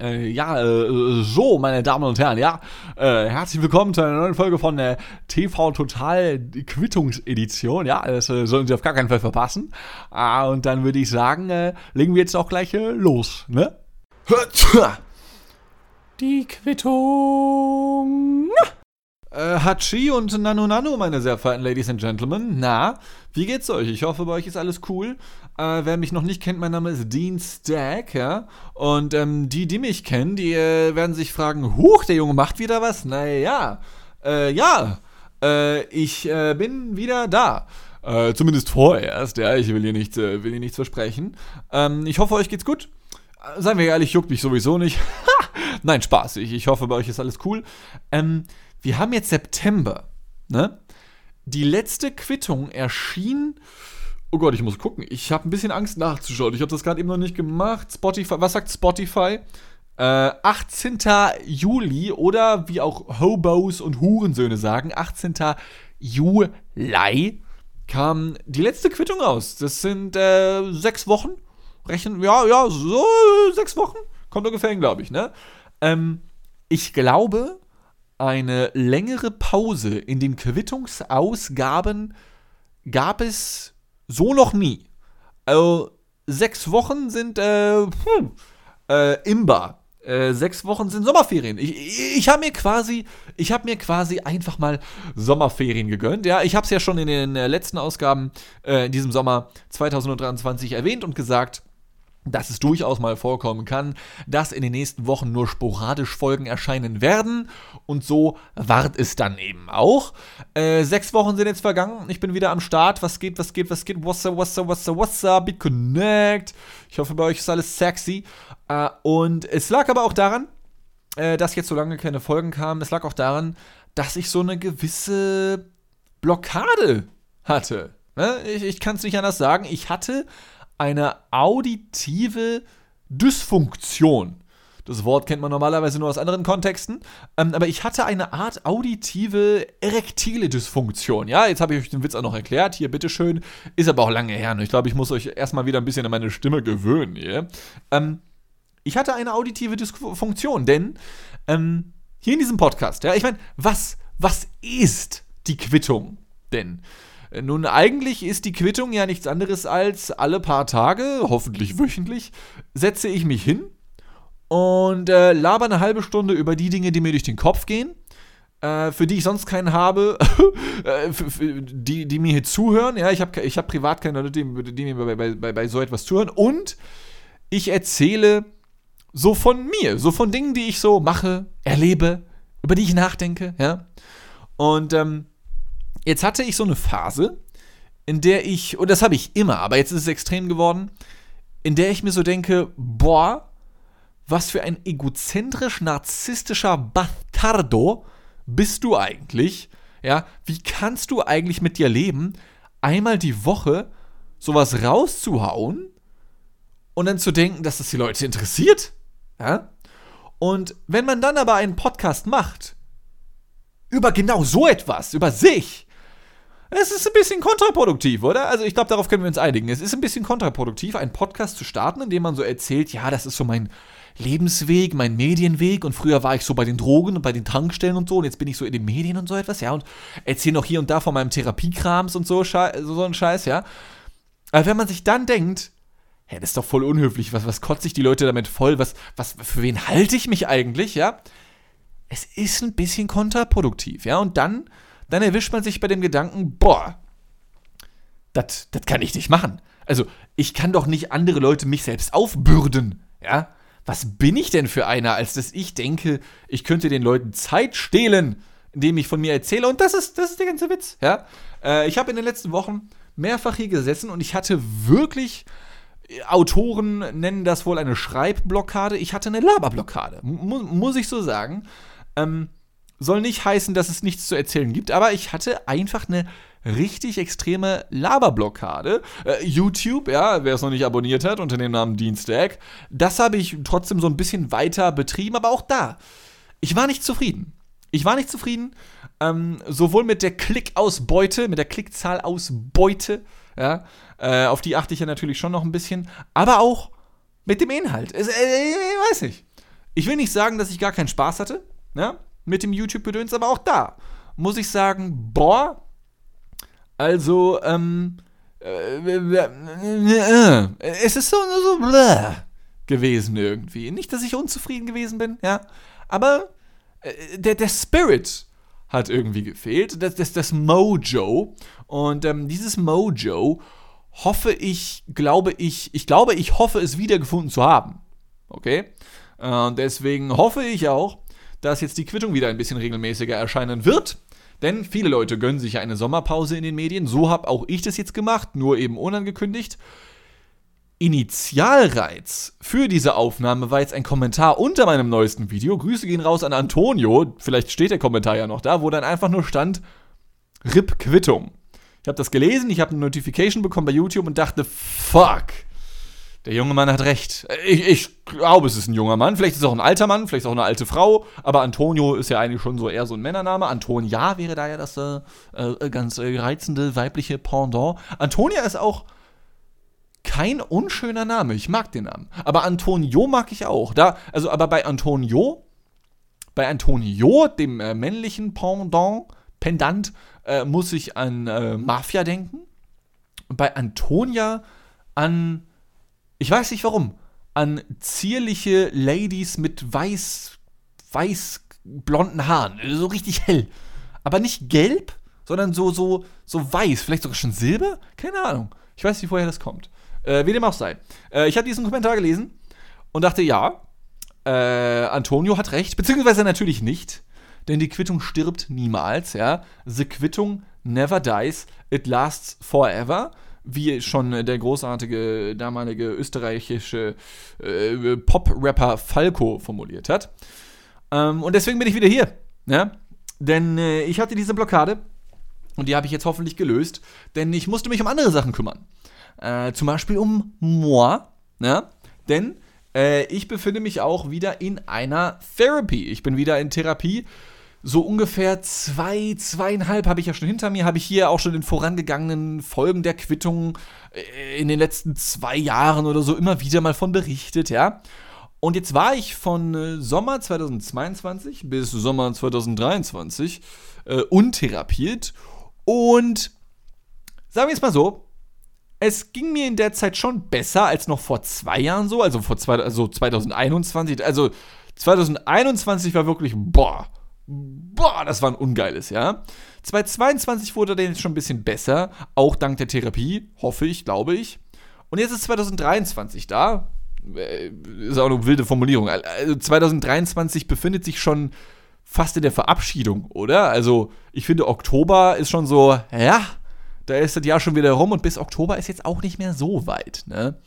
Äh, ja, äh, so, meine Damen und Herren, ja, äh, herzlich willkommen zu einer neuen Folge von der TV Total Quittungsedition. Ja, das äh, sollen Sie auf gar keinen Fall verpassen. Ah, und dann würde ich sagen, äh, legen wir jetzt auch gleich äh, los, ne? Die Quittung. Äh, Hachi und Nano Nano, meine sehr verehrten Ladies and Gentlemen. Na, wie geht's euch? Ich hoffe, bei euch ist alles cool. Äh, wer mich noch nicht kennt, mein Name ist Dean Stack, ja. Und ähm, die, die mich kennen, die äh, werden sich fragen, huch, der Junge macht wieder was? Naja, äh, ja, äh, ich äh, bin wieder da. Äh, zumindest vorerst, ja, ich will hier, nicht, äh, will hier nichts versprechen. Ähm, ich hoffe, euch geht's gut. Seien wir ehrlich, juckt mich sowieso nicht. Nein, Spaß. Ich, ich hoffe, bei euch ist alles cool. Ähm, wir haben jetzt September, ne? Die letzte Quittung erschien. Oh Gott, ich muss gucken. Ich habe ein bisschen Angst nachzuschauen. Ich habe das gerade eben noch nicht gemacht. Spotify, was sagt Spotify? Äh, 18. Juli oder wie auch Hobos und Hurensöhne sagen, 18. Juli kam die letzte Quittung raus. Das sind äh, sechs Wochen. Rechnen, ja, ja, so sechs Wochen. Kommt ungefähr hin, glaube ich, ne? Ähm, ich glaube, eine längere Pause in den Quittungsausgaben gab es so noch nie. Also, sechs Wochen sind äh, hm, äh, Imba. Äh, sechs Wochen sind Sommerferien. Ich, ich, ich habe mir quasi, ich habe mir quasi einfach mal Sommerferien gegönnt. Ja, ich habe es ja schon in den äh, letzten Ausgaben äh, in diesem Sommer 2023 erwähnt und gesagt, dass es durchaus mal vorkommen kann, dass in den nächsten Wochen nur sporadisch Folgen erscheinen werden. Und so ward es dann eben auch. Äh, sechs Wochen sind jetzt vergangen. Ich bin wieder am Start. Was geht, was geht, was geht? What's up, what's up, what's up, what's up? Be connect. Ich hoffe, bei euch ist alles sexy. Äh, und es lag aber auch daran, äh, dass jetzt so lange keine Folgen kamen. Es lag auch daran, dass ich so eine gewisse Blockade hatte. Ne? Ich, ich kann es nicht anders sagen. Ich hatte eine auditive Dysfunktion. Das Wort kennt man normalerweise nur aus anderen Kontexten. Ähm, aber ich hatte eine Art auditive erektile Dysfunktion. Ja, jetzt habe ich euch den Witz auch noch erklärt. Hier, bitteschön. Ist aber auch lange her. Ne? Ich glaube, ich muss euch erstmal wieder ein bisschen an meine Stimme gewöhnen. Hier. Ähm, ich hatte eine auditive Dysfunktion, denn ähm, hier in diesem Podcast, ja, ich meine, was, was ist die Quittung denn? Nun, eigentlich ist die Quittung ja nichts anderes als alle paar Tage, hoffentlich wöchentlich, setze ich mich hin und äh, laber eine halbe Stunde über die Dinge, die mir durch den Kopf gehen, äh, für die ich sonst keinen habe, äh, die, die mir hier zuhören. Ja, ich habe ich hab privat keine Leute, die, die mir bei, bei, bei so etwas zuhören. Und ich erzähle so von mir, so von Dingen, die ich so mache, erlebe, über die ich nachdenke. Ja. Und ähm, Jetzt hatte ich so eine Phase, in der ich, und das habe ich immer, aber jetzt ist es extrem geworden, in der ich mir so denke, boah, was für ein egozentrisch narzisstischer Bastardo bist du eigentlich? Ja, wie kannst du eigentlich mit dir leben, einmal die Woche sowas rauszuhauen und dann zu denken, dass das die Leute interessiert? Ja? Und wenn man dann aber einen Podcast macht über genau so etwas, über sich, es ist ein bisschen kontraproduktiv, oder? Also ich glaube, darauf können wir uns einigen. Es ist ein bisschen kontraproduktiv, einen Podcast zu starten, in dem man so erzählt, ja, das ist so mein Lebensweg, mein Medienweg und früher war ich so bei den Drogen und bei den Tankstellen und so und jetzt bin ich so in den Medien und so etwas, ja, und erzähle noch hier und da von meinem Therapiekrams und so, so, so ein Scheiß, ja. Aber wenn man sich dann denkt, hä, das ist doch voll unhöflich, was, was kotze ich die Leute damit voll, was, was, für wen halte ich mich eigentlich, ja? Es ist ein bisschen kontraproduktiv, ja, und dann dann erwischt man sich bei dem Gedanken, boah, das kann ich nicht machen. Also, ich kann doch nicht andere Leute mich selbst aufbürden, ja? Was bin ich denn für einer, als dass ich denke, ich könnte den Leuten Zeit stehlen, indem ich von mir erzähle? Und das ist, das ist der ganze Witz, ja? Äh, ich habe in den letzten Wochen mehrfach hier gesessen und ich hatte wirklich Autoren nennen das wohl eine Schreibblockade. Ich hatte eine Laberblockade, mu muss ich so sagen. Ähm, soll nicht heißen, dass es nichts zu erzählen gibt, aber ich hatte einfach eine richtig extreme Laberblockade. Äh, YouTube, ja, wer es noch nicht abonniert hat unter dem Namen Dienstag, das habe ich trotzdem so ein bisschen weiter betrieben, aber auch da, ich war nicht zufrieden. Ich war nicht zufrieden, ähm, sowohl mit der Klickausbeute, mit der Klickzahlausbeute, ja, äh, auf die achte ich ja natürlich schon noch ein bisschen, aber auch mit dem Inhalt. Es, äh, ich weiß nicht. Ich will nicht sagen, dass ich gar keinen Spaß hatte, ne? Mit dem YouTube-Gedöns, aber auch da muss ich sagen, boah, also, ähm, äh, äh, es ist so, so bläh gewesen irgendwie. Nicht, dass ich unzufrieden gewesen bin, ja, aber äh, der, der Spirit hat irgendwie gefehlt, das, das, das Mojo. Und ähm, dieses Mojo hoffe ich, glaube ich, ich glaube, ich hoffe es wiedergefunden zu haben. Okay? Und deswegen hoffe ich auch, dass jetzt die Quittung wieder ein bisschen regelmäßiger erscheinen wird. Denn viele Leute gönnen sich ja eine Sommerpause in den Medien. So habe auch ich das jetzt gemacht, nur eben unangekündigt. Initialreiz für diese Aufnahme war jetzt ein Kommentar unter meinem neuesten Video. Grüße gehen raus an Antonio. Vielleicht steht der Kommentar ja noch da, wo dann einfach nur stand: RIP Quittung. Ich habe das gelesen, ich habe eine Notification bekommen bei YouTube und dachte: Fuck. Der junge Mann hat recht. Ich, ich, glaube, es ist ein junger Mann. Vielleicht ist es auch ein alter Mann, vielleicht auch eine alte Frau. Aber Antonio ist ja eigentlich schon so eher so ein Männername. Antonia wäre da ja das äh, äh, ganz äh, reizende weibliche Pendant. Antonia ist auch kein unschöner Name. Ich mag den Namen. Aber Antonio mag ich auch. Da, also, aber bei Antonio, bei Antonio, dem äh, männlichen Pendant, Pendant, äh, muss ich an äh, Mafia denken. Und bei Antonia an, ich weiß nicht warum, an zierliche Ladies mit weiß, weiß blonden Haaren. So richtig hell. Aber nicht gelb, sondern so, so, so weiß. Vielleicht sogar schon Silber? Keine Ahnung. Ich weiß nicht, woher das kommt. Äh, wie dem auch sei. Äh, ich habe diesen Kommentar gelesen und dachte, ja, äh, Antonio hat recht, beziehungsweise natürlich nicht, denn die Quittung stirbt niemals, ja. The Quittung never dies, it lasts forever wie schon der großartige damalige österreichische äh, Pop-Rapper Falco formuliert hat. Ähm, und deswegen bin ich wieder hier. Ja? Denn äh, ich hatte diese Blockade und die habe ich jetzt hoffentlich gelöst, denn ich musste mich um andere Sachen kümmern. Äh, zum Beispiel um moi, ja? denn äh, ich befinde mich auch wieder in einer Therapy. Ich bin wieder in Therapie. So ungefähr zwei, zweieinhalb habe ich ja schon hinter mir, habe ich hier auch schon in vorangegangenen Folgen der Quittung äh, in den letzten zwei Jahren oder so immer wieder mal von berichtet, ja. Und jetzt war ich von äh, Sommer 2022 bis Sommer 2023 äh, untherapiert und sagen wir es mal so, es ging mir in der Zeit schon besser als noch vor zwei Jahren so, also vor zwei, also 2021. Also 2021 war wirklich, boah, boah, das war ein ungeiles Jahr. 2022 wurde dann jetzt schon ein bisschen besser, auch dank der Therapie, hoffe ich, glaube ich. Und jetzt ist 2023 da. Äh, ist auch eine wilde Formulierung. Also 2023 befindet sich schon fast in der Verabschiedung, oder? Also ich finde, Oktober ist schon so, ja, da ist das Jahr schon wieder rum und bis Oktober ist jetzt auch nicht mehr so weit. Ne?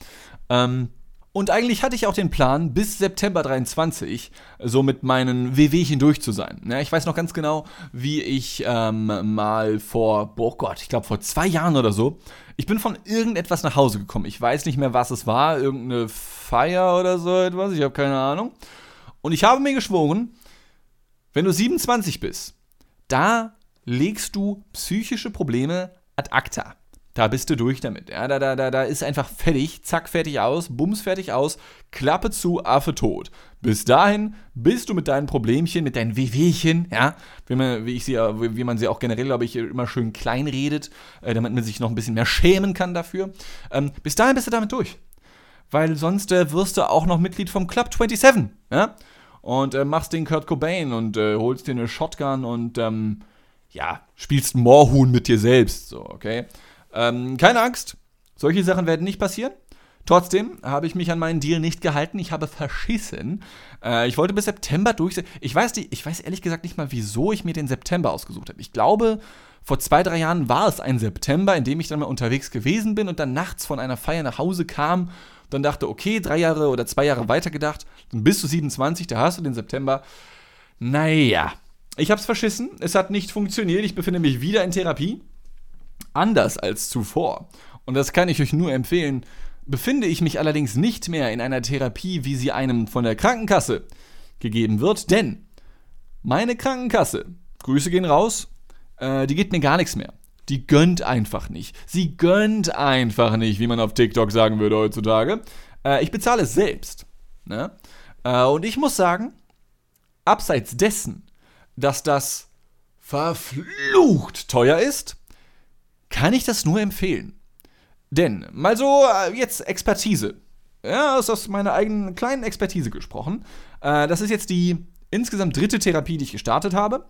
Ähm, und eigentlich hatte ich auch den Plan, bis September 23 so mit meinen WWchen durch zu sein. Ja, ich weiß noch ganz genau, wie ich ähm, mal vor, oh Gott, ich glaube vor zwei Jahren oder so, ich bin von irgendetwas nach Hause gekommen. Ich weiß nicht mehr, was es war, irgendeine Feier oder so etwas, ich habe keine Ahnung. Und ich habe mir geschworen, wenn du 27 bist, da legst du psychische Probleme ad acta. Da bist du durch damit. Ja, da, da, da, da ist einfach fertig, zack, fertig aus, bums, fertig aus, Klappe zu, Affe tot. Bis dahin bist du mit deinen Problemchen, mit deinen Wehwehchen, ja, wie man, wie ich sie, wie man sie auch generell, glaube ich, immer schön klein redet, äh, damit man sich noch ein bisschen mehr schämen kann dafür. Ähm, bis dahin bist du damit durch. Weil sonst äh, wirst du auch noch Mitglied vom Club 27, ja, und äh, machst den Kurt Cobain und äh, holst dir eine Shotgun und, ähm, ja, spielst Moorhuhn mit dir selbst, so, okay? Ähm, keine Angst, solche Sachen werden nicht passieren. Trotzdem habe ich mich an meinen Deal nicht gehalten. Ich habe verschissen. Äh, ich wollte bis September durch. Ich weiß, die, ich weiß ehrlich gesagt nicht mal, wieso ich mir den September ausgesucht habe. Ich glaube, vor zwei, drei Jahren war es ein September, in dem ich dann mal unterwegs gewesen bin und dann nachts von einer Feier nach Hause kam. Dann dachte, okay, drei Jahre oder zwei Jahre weiter gedacht, dann bist du 27, da hast du den September. Naja, ich habe es verschissen. Es hat nicht funktioniert. Ich befinde mich wieder in Therapie anders als zuvor. Und das kann ich euch nur empfehlen. Befinde ich mich allerdings nicht mehr in einer Therapie, wie sie einem von der Krankenkasse gegeben wird, denn meine Krankenkasse, Grüße gehen raus, äh, die gibt mir gar nichts mehr. Die gönnt einfach nicht. Sie gönnt einfach nicht, wie man auf TikTok sagen würde heutzutage. Äh, ich bezahle es selbst. Ne? Äh, und ich muss sagen, abseits dessen, dass das verflucht teuer ist, kann ich das nur empfehlen. Denn, mal so, äh, jetzt Expertise. Ja, ist aus meiner eigenen kleinen Expertise gesprochen. Äh, das ist jetzt die insgesamt dritte Therapie, die ich gestartet habe.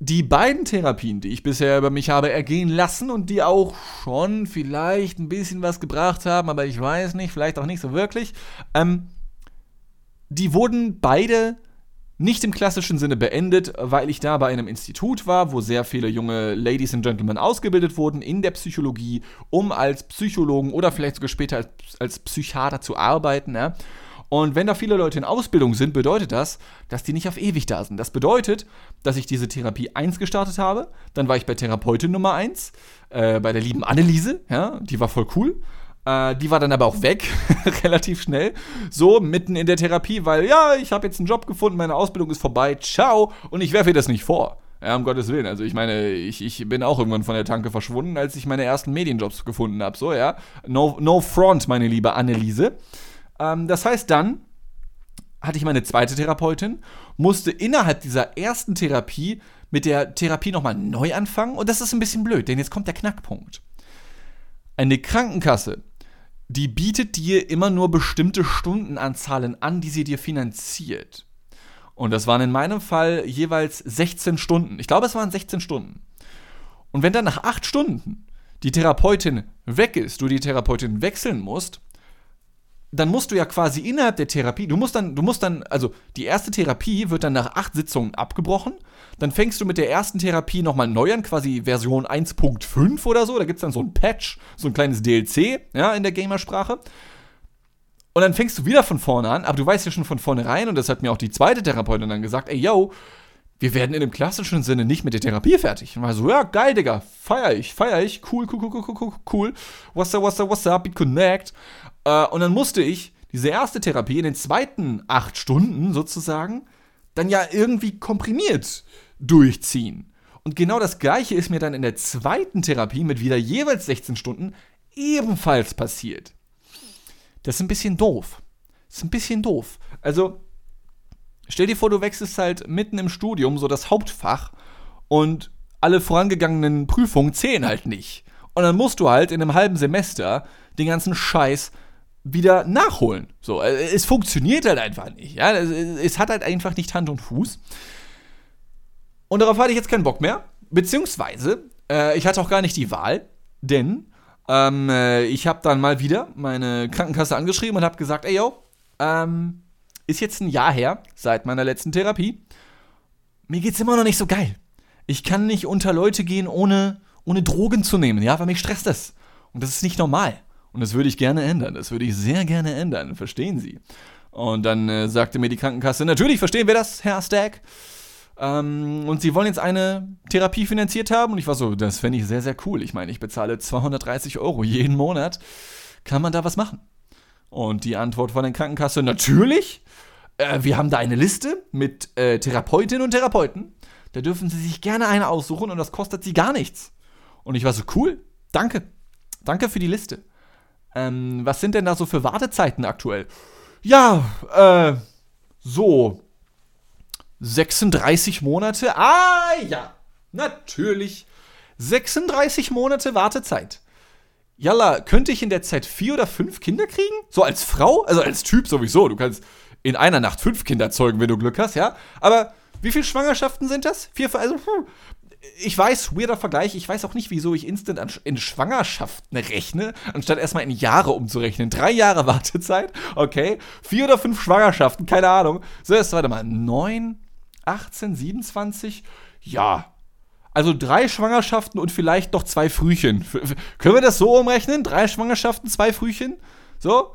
Die beiden Therapien, die ich bisher über mich habe ergehen lassen und die auch schon vielleicht ein bisschen was gebracht haben, aber ich weiß nicht, vielleicht auch nicht so wirklich, ähm, die wurden beide nicht im klassischen Sinne beendet, weil ich da bei einem Institut war, wo sehr viele junge Ladies and Gentlemen ausgebildet wurden in der Psychologie, um als Psychologen oder vielleicht sogar später als, als Psychiater zu arbeiten. Ja? Und wenn da viele Leute in Ausbildung sind, bedeutet das, dass die nicht auf ewig da sind. Das bedeutet, dass ich diese Therapie 1 gestartet habe, dann war ich bei Therapeutin Nummer 1, äh, bei der lieben Anneliese, ja, die war voll cool. Äh, die war dann aber auch weg, relativ schnell. So, mitten in der Therapie, weil ja, ich habe jetzt einen Job gefunden, meine Ausbildung ist vorbei, ciao. Und ich werfe ihr das nicht vor. Ja, um Gottes Willen. Also ich meine, ich, ich bin auch irgendwann von der Tanke verschwunden, als ich meine ersten Medienjobs gefunden habe. So, ja. No, no front, meine liebe Anneliese. Ähm, das heißt dann, hatte ich meine zweite Therapeutin, musste innerhalb dieser ersten Therapie mit der Therapie nochmal neu anfangen. Und das ist ein bisschen blöd, denn jetzt kommt der Knackpunkt. Eine Krankenkasse die bietet dir immer nur bestimmte Stundenanzahlen an, die sie dir finanziert. Und das waren in meinem Fall jeweils 16 Stunden. Ich glaube, es waren 16 Stunden. Und wenn dann nach 8 Stunden die Therapeutin weg ist, du die Therapeutin wechseln musst, dann musst du ja quasi innerhalb der Therapie, du musst dann, du musst dann, also die erste Therapie wird dann nach acht Sitzungen abgebrochen. Dann fängst du mit der ersten Therapie nochmal neu an, quasi Version 1.5 oder so. Da gibt es dann so ein Patch, so ein kleines DLC, ja, in der Gamersprache. Und dann fängst du wieder von vorne an, aber du weißt ja schon von vornherein, und das hat mir auch die zweite Therapeutin dann gesagt, ey, yo, wir werden in dem klassischen Sinne nicht mit der Therapie fertig. Und war so, ja, geil, Digga, feier ich, feier ich, cool, cool, cool, cool, cool, cool, what's up, what's up, what's up, we connect. Äh, und dann musste ich diese erste Therapie in den zweiten acht Stunden sozusagen dann ja irgendwie komprimiert durchziehen. Und genau das gleiche ist mir dann in der zweiten Therapie mit wieder jeweils 16 Stunden ebenfalls passiert. Das ist ein bisschen doof. Das ist ein bisschen doof. Also, stell dir vor, du wechselst halt mitten im Studium so das Hauptfach und alle vorangegangenen Prüfungen zählen halt nicht. Und dann musst du halt in einem halben Semester den ganzen Scheiß wieder nachholen. So, äh, es funktioniert halt einfach nicht. Ja? Es, hat halt einfach nicht Hand und Fuß. Und darauf hatte ich jetzt keinen Bock mehr. Beziehungsweise, äh, ich hatte auch gar nicht die Wahl, denn ähm, äh, ich habe dann mal wieder meine Krankenkasse angeschrieben und habe gesagt, ey yo, ähm, ist jetzt ein Jahr her seit meiner letzten Therapie. Mir geht's immer noch nicht so geil. Ich kann nicht unter Leute gehen, ohne, ohne Drogen zu nehmen, ja, weil mich stresst das. Und das ist nicht normal. Und das würde ich gerne ändern. Das würde ich sehr gerne ändern. Verstehen Sie? Und dann äh, sagte mir die Krankenkasse, natürlich verstehen wir das, Herr Stack. Ähm, und Sie wollen jetzt eine Therapie finanziert haben? Und ich war so, das fände ich sehr, sehr cool. Ich meine, ich bezahle 230 Euro jeden Monat. Kann man da was machen? Und die Antwort von der Krankenkasse, natürlich. Äh, wir haben da eine Liste mit äh, Therapeutinnen und Therapeuten. Da dürfen Sie sich gerne eine aussuchen und das kostet Sie gar nichts. Und ich war so, cool, danke. Danke für die Liste. Ähm, was sind denn da so für Wartezeiten aktuell? Ja, äh, so 36 Monate. Ah, ja, natürlich. 36 Monate Wartezeit. Jalla, könnte ich in der Zeit vier oder fünf Kinder kriegen? So als Frau? Also als Typ sowieso. Du kannst in einer Nacht fünf Kinder zeugen, wenn du Glück hast, ja? Aber wie viele Schwangerschaften sind das? Vier, also, ich weiß, weirder Vergleich, ich weiß auch nicht, wieso ich instant in Schwangerschaften rechne, anstatt erstmal in Jahre umzurechnen. Drei Jahre Wartezeit, okay. Vier oder fünf Schwangerschaften, keine Ahnung. So, jetzt warte mal. Neun, 18, 27? Ja. Also drei Schwangerschaften und vielleicht noch zwei Frühchen. Können wir das so umrechnen? Drei Schwangerschaften, zwei Frühchen? So?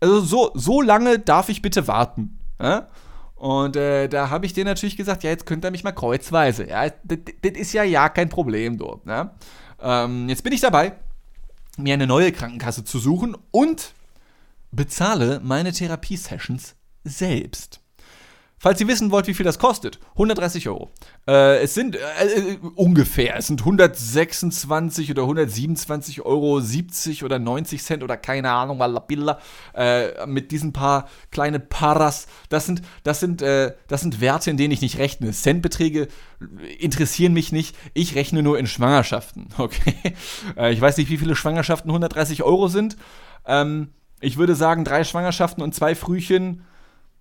Also so, so lange darf ich bitte warten. Ja? Und äh, da habe ich dir natürlich gesagt, ja, jetzt könnt ihr mich mal kreuzweise. Ja, das ist ja ja kein Problem dort. Ne? Ähm, jetzt bin ich dabei, mir eine neue Krankenkasse zu suchen und bezahle meine Therapiesessions selbst. Falls ihr wissen wollt, wie viel das kostet, 130 Euro. Äh, es sind äh, äh, ungefähr, es sind 126 oder 127 Euro 70 oder 90 Cent oder keine Ahnung, Wallabilla, äh, mit diesen paar kleine Paras. Das sind, das sind, äh, das sind Werte, in denen ich nicht rechne. Centbeträge interessieren mich nicht. Ich rechne nur in Schwangerschaften. Okay, äh, ich weiß nicht, wie viele Schwangerschaften 130 Euro sind. Ähm, ich würde sagen, drei Schwangerschaften und zwei Frühchen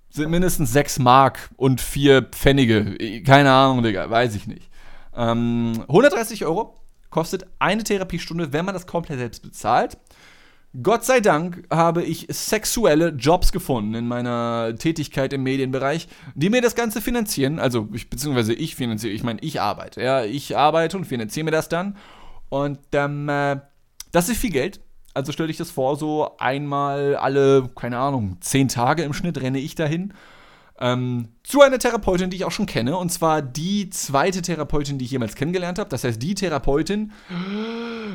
sind mindestens 6 Mark und 4 Pfennige. Keine Ahnung, Digga, weiß ich nicht. Ähm, 130 Euro kostet eine Therapiestunde, wenn man das komplett selbst bezahlt. Gott sei Dank habe ich sexuelle Jobs gefunden in meiner Tätigkeit im Medienbereich, die mir das Ganze finanzieren. Also, ich, beziehungsweise ich finanziere, ich meine, ich arbeite. Ja, ich arbeite und finanziere mir das dann. Und ähm, äh, das ist viel Geld. Also stell dich das vor, so einmal alle, keine Ahnung, zehn Tage im Schnitt renne ich dahin. Ähm, zu einer Therapeutin, die ich auch schon kenne, und zwar die zweite Therapeutin, die ich jemals kennengelernt habe. Das heißt, die Therapeutin,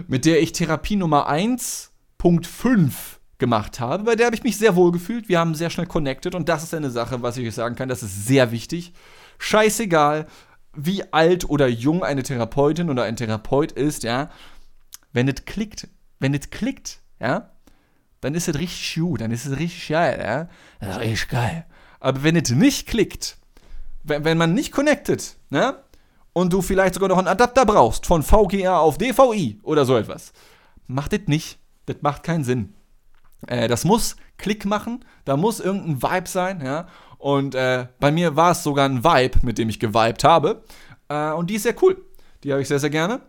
mit der ich Therapie Nummer 1.5 gemacht habe, bei der habe ich mich sehr wohl gefühlt. Wir haben sehr schnell connected und das ist eine Sache, was ich euch sagen kann, das ist sehr wichtig. Scheißegal, wie alt oder jung eine Therapeutin oder ein Therapeut ist, ja, wenn es klickt, wenn es klickt, ja, dann ist es richtig gut, dann ist es richtig geil, ja. Das ist richtig geil. Aber wenn es nicht klickt, wenn, wenn man nicht connected, ne, und du vielleicht sogar noch einen Adapter brauchst von VGA auf DVI oder so etwas, macht das nicht. Das macht keinen Sinn. Äh, das muss Klick machen, da muss irgendein Vibe sein, ja. Und äh, bei mir war es sogar ein Vibe, mit dem ich gewiped habe. Äh, und die ist sehr cool. Die habe ich sehr, sehr gerne.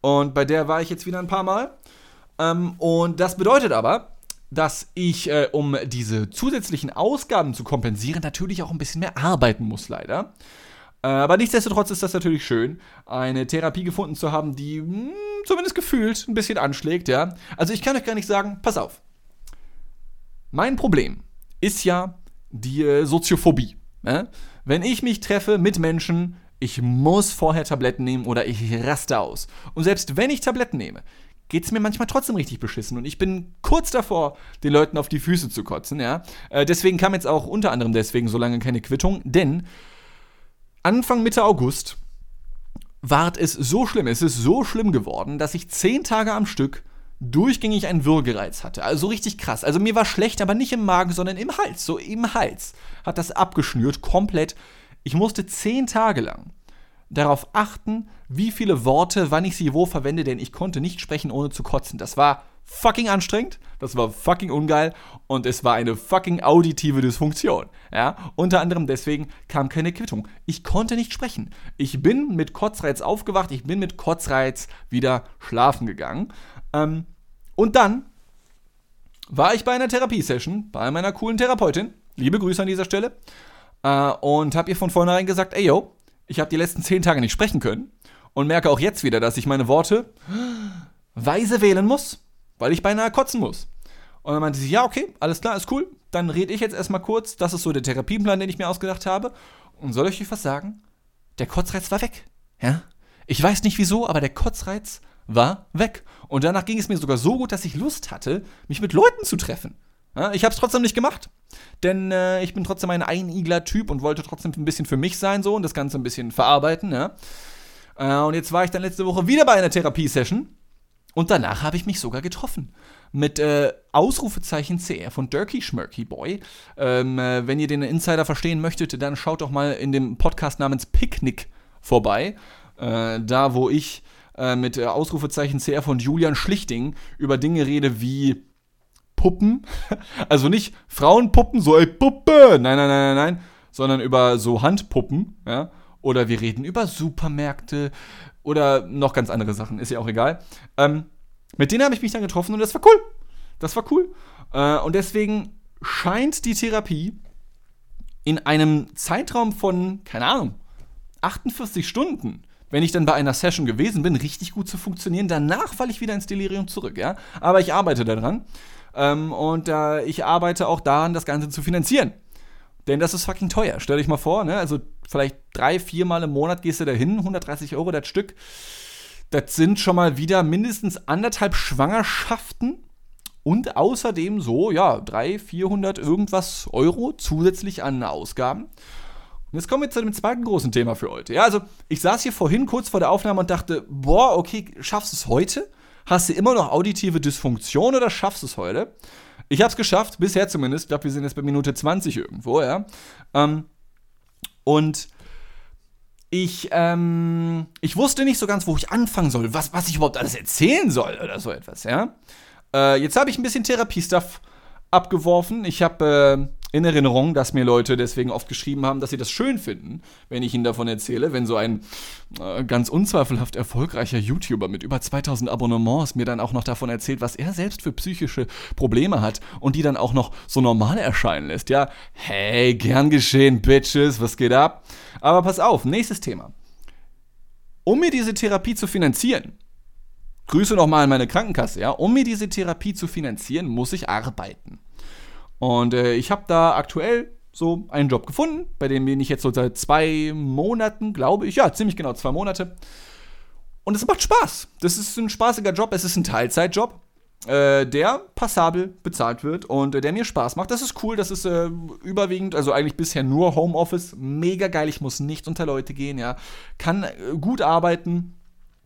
Und bei der war ich jetzt wieder ein paar Mal. Ähm, und das bedeutet aber, dass ich, äh, um diese zusätzlichen Ausgaben zu kompensieren, natürlich auch ein bisschen mehr arbeiten muss, leider. Äh, aber nichtsdestotrotz ist das natürlich schön, eine Therapie gefunden zu haben, die mh, hm, zumindest gefühlt ein bisschen anschlägt, ja. Also ich kann euch gar nicht sagen, pass auf. Mein Problem ist ja die äh, Soziophobie. Ne? Wenn ich mich treffe mit Menschen, ich muss vorher Tabletten nehmen oder ich raste aus. Und selbst wenn ich Tabletten nehme, geht es mir manchmal trotzdem richtig beschissen. Und ich bin kurz davor, den Leuten auf die Füße zu kotzen, ja. Äh, deswegen kam jetzt auch unter anderem deswegen so lange keine Quittung, denn Anfang Mitte August ward es so schlimm, es ist so schlimm geworden, dass ich zehn Tage am Stück durchgängig einen Würgereiz hatte. Also richtig krass. Also mir war schlecht, aber nicht im Magen, sondern im Hals. So im Hals hat das abgeschnürt, komplett. Ich musste zehn Tage lang darauf achten, wie viele Worte, wann ich sie wo verwende, denn ich konnte nicht sprechen, ohne zu kotzen. Das war fucking anstrengend, das war fucking ungeil und es war eine fucking auditive Dysfunktion. Ja, unter anderem deswegen kam keine Quittung. Ich konnte nicht sprechen. Ich bin mit Kotzreiz aufgewacht, ich bin mit Kotzreiz wieder schlafen gegangen. Ähm, und dann war ich bei einer Therapiesession bei meiner coolen Therapeutin. Liebe Grüße an dieser Stelle. Äh, und habe ihr von vornherein gesagt, ey yo, ich habe die letzten zehn Tage nicht sprechen können und merke auch jetzt wieder, dass ich meine Worte weise wählen muss, weil ich beinahe kotzen muss. Und dann meinte sie, ja, okay, alles klar, ist cool. Dann rede ich jetzt erstmal kurz. Das ist so der Therapieplan, den ich mir ausgedacht habe. Und soll ich euch was sagen? Der Kotzreiz war weg. Ja? Ich weiß nicht wieso, aber der Kotzreiz war weg. Und danach ging es mir sogar so gut, dass ich Lust hatte, mich mit Leuten zu treffen. Ich habe es trotzdem nicht gemacht, denn äh, ich bin trotzdem ein Einigler-Typ und wollte trotzdem ein bisschen für mich sein so und das Ganze ein bisschen verarbeiten. Ja. Äh, und jetzt war ich dann letzte Woche wieder bei einer Therapiesession und danach habe ich mich sogar getroffen mit äh, Ausrufezeichen CR von Dirky Schmurky Boy. Ähm, äh, wenn ihr den Insider verstehen möchtet, dann schaut doch mal in dem Podcast namens Picknick vorbei. Äh, da, wo ich äh, mit Ausrufezeichen CR von Julian Schlichting über Dinge rede wie Puppen. Also nicht Frauenpuppen, so ey Puppe. Nein, nein, nein, nein, nein. Sondern über so Handpuppen, ja. Oder wir reden über Supermärkte oder noch ganz andere Sachen, ist ja auch egal. Ähm, mit denen habe ich mich dann getroffen und das war cool. Das war cool. Äh, und deswegen scheint die Therapie in einem Zeitraum von, keine Ahnung, 48 Stunden, wenn ich dann bei einer Session gewesen bin, richtig gut zu funktionieren. Danach falle ich wieder ins Delirium zurück, ja. Aber ich arbeite daran. Ähm, und äh, ich arbeite auch daran, das Ganze zu finanzieren. Denn das ist fucking teuer. Stell dich mal vor, ne? Also vielleicht drei, viermal im Monat gehst du da hin, 130 Euro das Stück. Das sind schon mal wieder mindestens anderthalb Schwangerschaften und außerdem so, ja, 300, 400 irgendwas Euro zusätzlich an Ausgaben. Und jetzt kommen wir zu dem zweiten großen Thema für heute. Ja, also ich saß hier vorhin kurz vor der Aufnahme und dachte, boah, okay, schaffst du es heute? Hast du immer noch auditive Dysfunktion oder schaffst du es heute? Ich habe es geschafft, bisher zumindest. Ich glaube, wir sind jetzt bei Minute 20 irgendwo, ja. Ähm, und ich, ähm, ich wusste nicht so ganz, wo ich anfangen soll, was, was ich überhaupt alles erzählen soll oder so etwas, ja. Äh, jetzt habe ich ein bisschen Therapiestuff abgeworfen. Ich habe äh, in Erinnerung, dass mir Leute deswegen oft geschrieben haben, dass sie das schön finden, wenn ich ihnen davon erzähle, wenn so ein äh, ganz unzweifelhaft erfolgreicher YouTuber mit über 2000 Abonnements mir dann auch noch davon erzählt, was er selbst für psychische Probleme hat und die dann auch noch so normal erscheinen lässt. Ja, hey, gern geschehen, Bitches, was geht ab? Aber pass auf, nächstes Thema. Um mir diese Therapie zu finanzieren, Grüße nochmal an meine Krankenkasse, ja. Um mir diese Therapie zu finanzieren, muss ich arbeiten. Und äh, ich habe da aktuell so einen Job gefunden, bei dem bin ich jetzt so seit zwei Monaten, glaube ich. Ja, ziemlich genau zwei Monate. Und es macht Spaß. Das ist ein spaßiger Job. Es ist ein Teilzeitjob, äh, der passabel bezahlt wird und äh, der mir Spaß macht. Das ist cool. Das ist äh, überwiegend, also eigentlich bisher nur Homeoffice. Mega geil. Ich muss nicht unter Leute gehen, ja. Kann äh, gut arbeiten.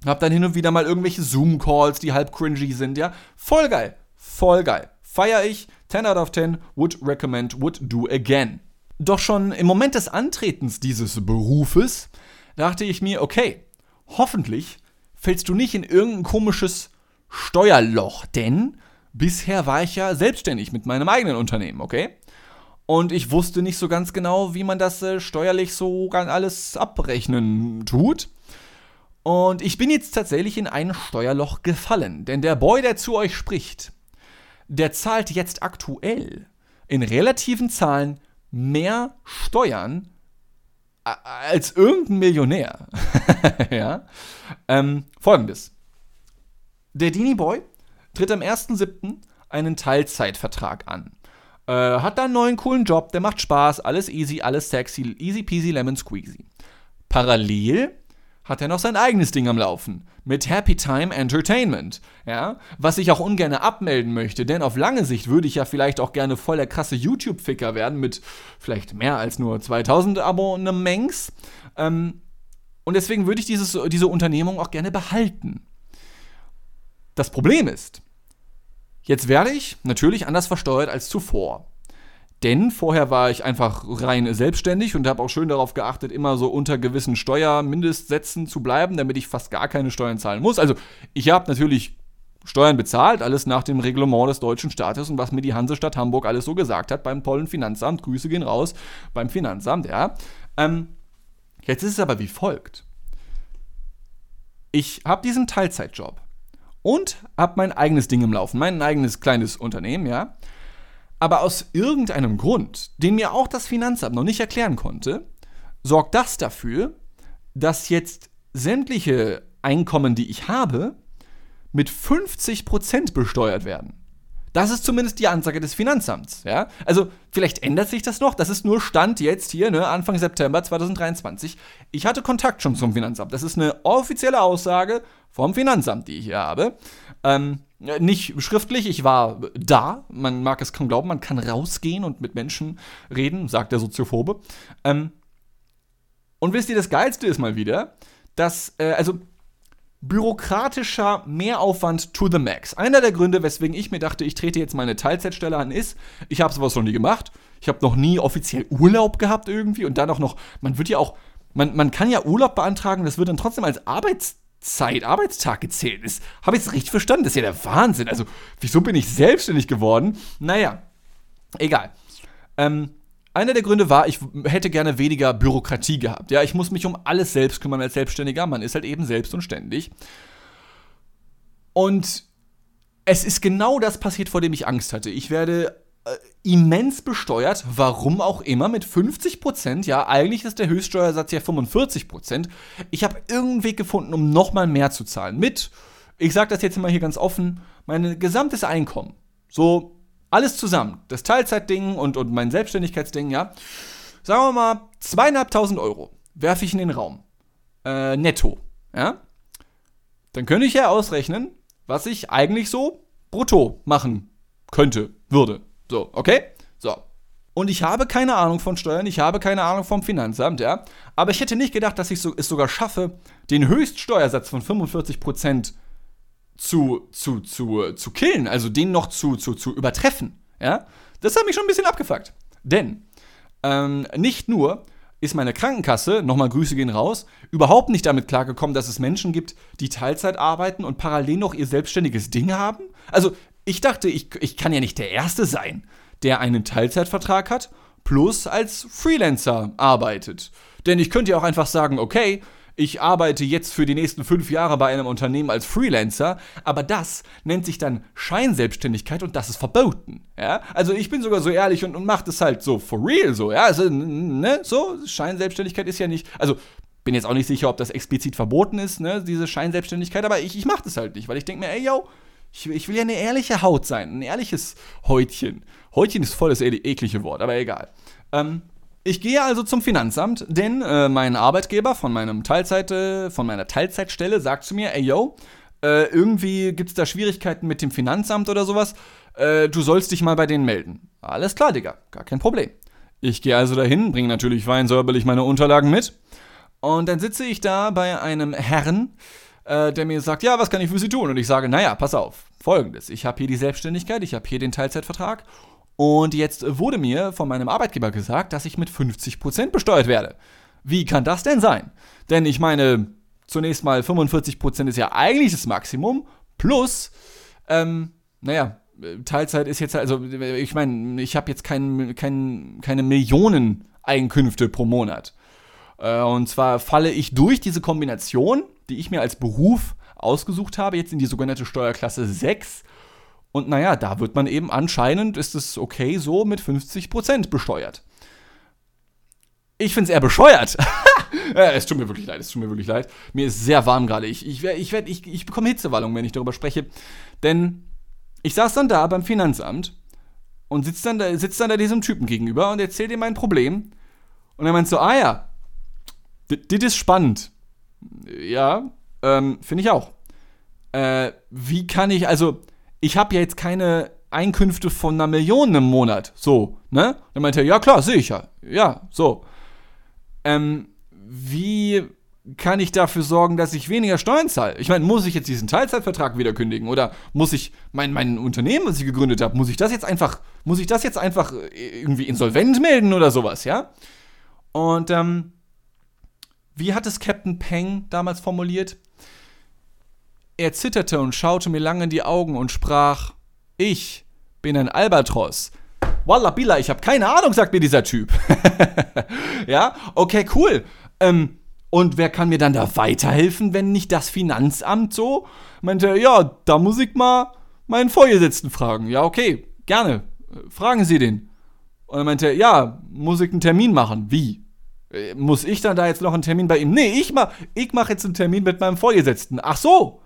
Hab dann hin und wieder mal irgendwelche Zoom-Calls, die halb cringy sind, ja. Voll geil. Voll geil. Feier ich. 10 out of 10 would recommend, would do again. Doch schon im Moment des Antretens dieses Berufes dachte ich mir, okay, hoffentlich fällst du nicht in irgendein komisches Steuerloch, denn bisher war ich ja selbstständig mit meinem eigenen Unternehmen, okay? Und ich wusste nicht so ganz genau, wie man das äh, steuerlich so alles abrechnen tut. Und ich bin jetzt tatsächlich in ein Steuerloch gefallen, denn der Boy, der zu euch spricht, der zahlt jetzt aktuell in relativen Zahlen mehr Steuern als irgendein Millionär. ja? Ähm, Folgendes. Der Dini Boy tritt am 1.7. einen Teilzeitvertrag an. Äh, hat da einen neuen coolen Job, der macht Spaß, alles easy, alles sexy, easy peasy lemon squeezy. Parallel hat er noch sein eigenes Ding am Laufen. Mit Happy Time Entertainment. Ja, was ich auch ungern abmelden möchte, denn auf lange Sicht würde ich ja vielleicht auch gerne voll der krasse YouTube-Ficker werden mit vielleicht mehr als nur 2000 Abonnements. Ähm, und deswegen würde ich dieses, diese Unternehmung auch gerne behalten. Das Problem ist, jetzt werde ich natürlich anders versteuert als zuvor. Denn vorher war ich einfach rein selbstständig und habe auch schön darauf geachtet, immer so unter gewissen Steuermindestsätzen zu bleiben, damit ich fast gar keine Steuern zahlen muss. Also ich habe natürlich Steuern bezahlt, alles nach dem Reglement des deutschen Staates und was mir die Hansestadt Hamburg alles so gesagt hat beim tollen Finanzamt. Grüße gehen raus beim Finanzamt, ja. Ähm, jetzt ist es aber wie folgt. Ich habe diesen Teilzeitjob und habe mein eigenes Ding im Laufen, mein eigenes kleines Unternehmen, ja. Aber aus irgendeinem Grund, den mir auch das Finanzamt noch nicht erklären konnte, sorgt das dafür, dass jetzt sämtliche Einkommen, die ich habe, mit 50% besteuert werden. Das ist zumindest die Ansage des Finanzamts. Ja? Also vielleicht ändert sich das noch. Das ist nur Stand jetzt hier, ne, Anfang September 2023. Ich hatte Kontakt schon zum Finanzamt. Das ist eine offizielle Aussage vom Finanzamt, die ich hier habe. Ähm, nicht schriftlich, ich war da. Man mag es kaum glauben, man kann rausgehen und mit Menschen reden, sagt der Soziophobe. Ähm, und wisst ihr, das Geilste ist mal wieder, dass, äh, also bürokratischer Mehraufwand to the max. Einer der Gründe, weswegen ich mir dachte, ich trete jetzt meine Teilzeitstelle an, ist, ich habe sowas noch nie gemacht. Ich habe noch nie offiziell Urlaub gehabt irgendwie und dann auch noch, man wird ja auch, man, man kann ja Urlaub beantragen, das wird dann trotzdem als Arbeitszeit Zeit, Arbeitstag gezählt ist. Habe ich es richtig verstanden? Das ist ja der Wahnsinn. Also, wieso bin ich selbstständig geworden? Naja, egal. Ähm, einer der Gründe war, ich hätte gerne weniger Bürokratie gehabt. Ja, ich muss mich um alles selbst kümmern als Selbstständiger. Man ist halt eben selbst und ständig. Und es ist genau das passiert, vor dem ich Angst hatte. Ich werde immens besteuert, warum auch immer, mit 50 Prozent. Ja, eigentlich ist der Höchststeuersatz ja 45 Prozent. Ich habe irgendeinen Weg gefunden, um nochmal mehr zu zahlen. Mit, ich sage das jetzt mal hier ganz offen, mein gesamtes Einkommen. So alles zusammen. Das Teilzeitding und, und mein Selbstständigkeitsding, ja. Sagen wir mal, zweieinhalbtausend Euro werfe ich in den Raum. Äh, netto. Ja. Dann könnte ich ja ausrechnen, was ich eigentlich so brutto machen könnte, würde. So, okay? So. Und ich habe keine Ahnung von Steuern, ich habe keine Ahnung vom Finanzamt, ja. Aber ich hätte nicht gedacht, dass ich es sogar schaffe, den Höchststeuersatz von 45% zu, zu, zu, zu killen, also den noch zu, zu, zu übertreffen, ja. Das hat mich schon ein bisschen abgefuckt. Denn ähm, nicht nur ist meine Krankenkasse, nochmal Grüße gehen raus, überhaupt nicht damit klargekommen, dass es Menschen gibt, die Teilzeit arbeiten und parallel noch ihr selbstständiges Ding haben. Also ich dachte, ich, ich kann ja nicht der Erste sein, der einen Teilzeitvertrag hat, plus als Freelancer arbeitet. Denn ich könnte ja auch einfach sagen, okay, ich arbeite jetzt für die nächsten fünf Jahre bei einem Unternehmen als Freelancer, aber das nennt sich dann Scheinselbstständigkeit und das ist verboten. Ja? Also ich bin sogar so ehrlich und, und mache das halt so for real so. Ja? Also, ne? So, Scheinselbstständigkeit ist ja nicht, also bin jetzt auch nicht sicher, ob das explizit verboten ist, ne? diese Scheinselbstständigkeit, aber ich, ich mache das halt nicht, weil ich denke mir, ey, yo, ich, ich, will ja eine ehrliche Haut sein, ein ehrliches Häutchen. Häutchen ist voll das eklige Wort, aber egal. Ähm, ich gehe also zum Finanzamt, denn äh, mein Arbeitgeber von, meinem Teilzeit, äh, von meiner Teilzeitstelle sagt zu mir, ey yo, äh, irgendwie gibt es da Schwierigkeiten mit dem Finanzamt oder sowas. Äh, du sollst dich mal bei denen melden. Alles klar, Digga, gar kein Problem. Ich gehe also dahin, bringe natürlich fein säuberlich meine Unterlagen mit. Und dann sitze ich da bei einem Herrn, äh, der mir sagt, ja, was kann ich für Sie tun? Und ich sage, naja, pass auf, folgendes. Ich habe hier die Selbstständigkeit, ich habe hier den Teilzeitvertrag und jetzt wurde mir von meinem Arbeitgeber gesagt, dass ich mit 50% besteuert werde. Wie kann das denn sein? Denn ich meine, zunächst mal 45% ist ja eigentlich das Maximum, plus, ähm, naja, Teilzeit ist jetzt, also ich meine, ich habe jetzt kein, kein, keine Millionen Einkünfte pro Monat. Äh, und zwar falle ich durch diese Kombination, die ich mir als Beruf ausgesucht habe, jetzt in die sogenannte Steuerklasse 6 und naja, da wird man eben anscheinend, ist es okay so, mit 50% besteuert. Ich finde es eher bescheuert. es tut mir wirklich leid, es tut mir wirklich leid. Mir ist sehr warm gerade. Ich, ich, ich, ich, ich bekomme Hitzewallung, wenn ich darüber spreche. Denn ich saß dann da beim Finanzamt und sitze dann, da, sitz dann da diesem Typen gegenüber und erzähle ihm mein Problem. Und er meint so, ah ja, das ist spannend. Ja, ähm, finde ich auch. Äh, wie kann ich, also, ich habe ja jetzt keine Einkünfte von einer Million im Monat. So, ne? Dann meinte er, ja klar, sehe ich ja. Ja, so. Ähm, wie kann ich dafür sorgen, dass ich weniger Steuern zahle? Ich meine, muss ich jetzt diesen Teilzeitvertrag wieder kündigen? Oder muss ich mein, mein Unternehmen, was ich gegründet habe, muss ich das jetzt einfach, muss ich das jetzt einfach äh, irgendwie insolvent melden oder sowas, ja? Und ähm, wie hat es Captain Peng damals formuliert? Er zitterte und schaute mir lang in die Augen und sprach: Ich bin ein Albatros. Walla Billa, ich habe keine Ahnung, sagt mir dieser Typ. ja, okay, cool. Ähm, und wer kann mir dann da weiterhelfen, wenn nicht das Finanzamt so? Meinte, ja, da muss ich mal meinen Vorgesetzten fragen. Ja, okay, gerne. Fragen Sie den. Und er meinte, ja, muss ich einen Termin machen? Wie? Äh, muss ich dann da jetzt noch einen Termin bei ihm? Nee, ich mach, ich mach jetzt einen Termin mit meinem Vorgesetzten. Ach so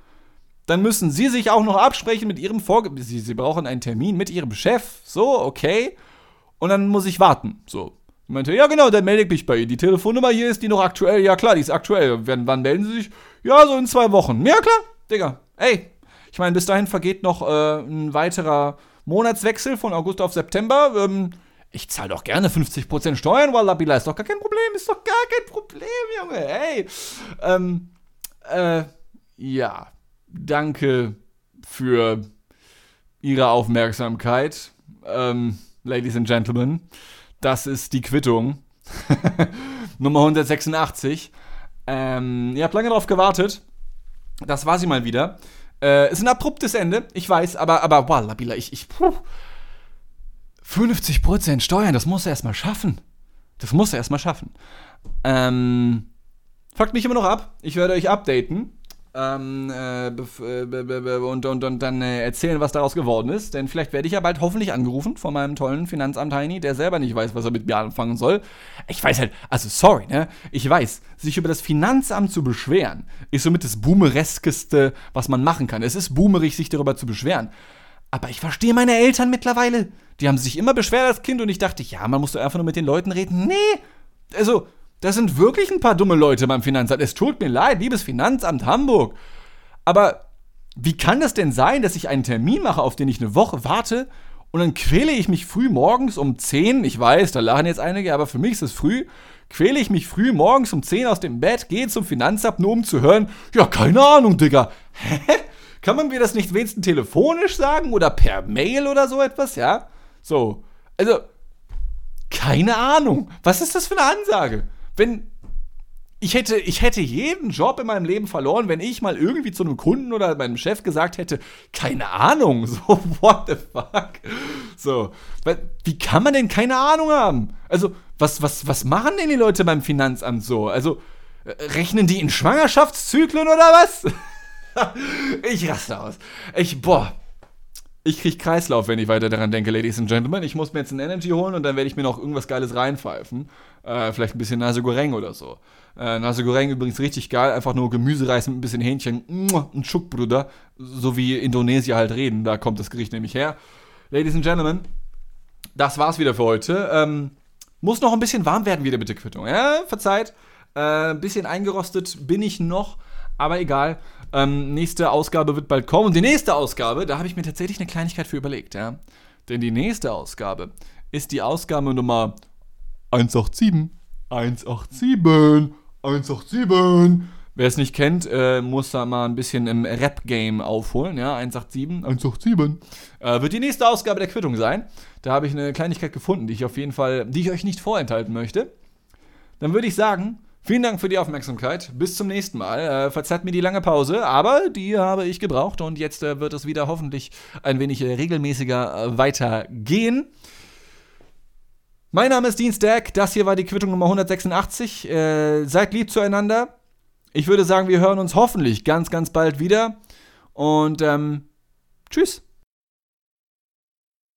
dann müssen Sie sich auch noch absprechen mit Ihrem Vorgesetzten. Sie, Sie brauchen einen Termin mit Ihrem Chef. So, okay. Und dann muss ich warten. So. Ich meinte, ja genau, dann melde ich mich bei Ihnen. Die Telefonnummer hier ist die noch aktuell. Ja klar, die ist aktuell. Wann, wann melden Sie sich? Ja, so in zwei Wochen. Ja klar, Digga. Ey, ich meine, bis dahin vergeht noch äh, ein weiterer Monatswechsel von August auf September. Ähm, ich zahle doch gerne 50% Steuern, Wallabila, ist doch gar kein Problem, ist doch gar kein Problem, Junge, ey. Ähm, äh, ja, danke für Ihre Aufmerksamkeit, ähm, Ladies and Gentlemen. Das ist die Quittung. Nummer 186. Ähm, ihr habt lange darauf gewartet. Das war sie mal wieder. Äh, ist ein abruptes Ende, ich weiß, aber, aber, wow, Labila, ich, ich, puh. 50% Steuern, das muss er erstmal schaffen. Das muss er erstmal schaffen. Ähm, fuckt mich immer noch ab. Ich werde euch updaten ähm, äh, äh und, und, und dann äh, erzählen, was daraus geworden ist. Denn vielleicht werde ich ja bald hoffentlich angerufen von meinem tollen Finanzamt Heini, der selber nicht weiß, was er mit mir anfangen soll. Ich weiß halt, also sorry, ne? Ich weiß, sich über das Finanzamt zu beschweren, ist somit das Boomereskeste, was man machen kann. Es ist boomerig, sich darüber zu beschweren. Aber ich verstehe meine Eltern mittlerweile. Die haben sich immer beschwert als Kind und ich dachte, ja, man muss doch einfach nur mit den Leuten reden. Nee, also das sind wirklich ein paar dumme Leute beim Finanzamt. Es tut mir leid, liebes Finanzamt Hamburg. Aber wie kann das denn sein, dass ich einen Termin mache, auf den ich eine Woche warte Und dann quäle ich mich früh morgens um 10, ich weiß, da lachen jetzt einige, aber für mich ist es früh, quäle ich mich früh morgens um 10 aus dem Bett, gehe zum Finanzamt, nur um zu hören, ja, keine Ahnung, Digga. Hä? Kann man mir das nicht wenigstens telefonisch sagen oder per Mail oder so etwas, ja? So, also, keine Ahnung. Was ist das für eine Ansage? Wenn, ich hätte, ich hätte jeden Job in meinem Leben verloren, wenn ich mal irgendwie zu einem Kunden oder meinem Chef gesagt hätte, keine Ahnung, so, what the fuck? So, wie kann man denn keine Ahnung haben? Also, was, was, was machen denn die Leute beim Finanzamt so? Also, äh, rechnen die in Schwangerschaftszyklen oder was? ich raste aus. Ich, boah. Ich krieg Kreislauf, wenn ich weiter daran denke, Ladies and Gentlemen. Ich muss mir jetzt ein Energy holen und dann werde ich mir noch irgendwas Geiles reinpfeifen. Äh, vielleicht ein bisschen Nase Goreng oder so. Äh, Nase Goreng übrigens richtig geil. Einfach nur Gemüsereis mit ein bisschen Hähnchen. Ein Schukbruder. So wie Indonesier halt reden. Da kommt das Gericht nämlich her. Ladies and Gentlemen, das war's wieder für heute. Ähm, muss noch ein bisschen warm werden wieder mit der Quittung. Ja, verzeiht. Äh, ein bisschen eingerostet bin ich noch. Aber egal. Ähm, nächste Ausgabe wird bald kommen. Und die nächste Ausgabe, da habe ich mir tatsächlich eine Kleinigkeit für überlegt, ja. Denn die nächste Ausgabe ist die Ausgabe Nummer 187. 187. 187. Wer es nicht kennt, äh, muss da mal ein bisschen im Rap-Game aufholen, ja. 187. 187. Äh, wird die nächste Ausgabe der Quittung sein. Da habe ich eine Kleinigkeit gefunden, die ich auf jeden Fall, die ich euch nicht vorenthalten möchte. Dann würde ich sagen, Vielen Dank für die Aufmerksamkeit. Bis zum nächsten Mal. Äh, verzeiht mir die lange Pause, aber die habe ich gebraucht und jetzt äh, wird es wieder hoffentlich ein wenig äh, regelmäßiger äh, weitergehen. Mein Name ist Dienstag. Das hier war die Quittung Nummer 186. Äh, seid lieb zueinander. Ich würde sagen, wir hören uns hoffentlich ganz, ganz bald wieder. Und ähm, tschüss.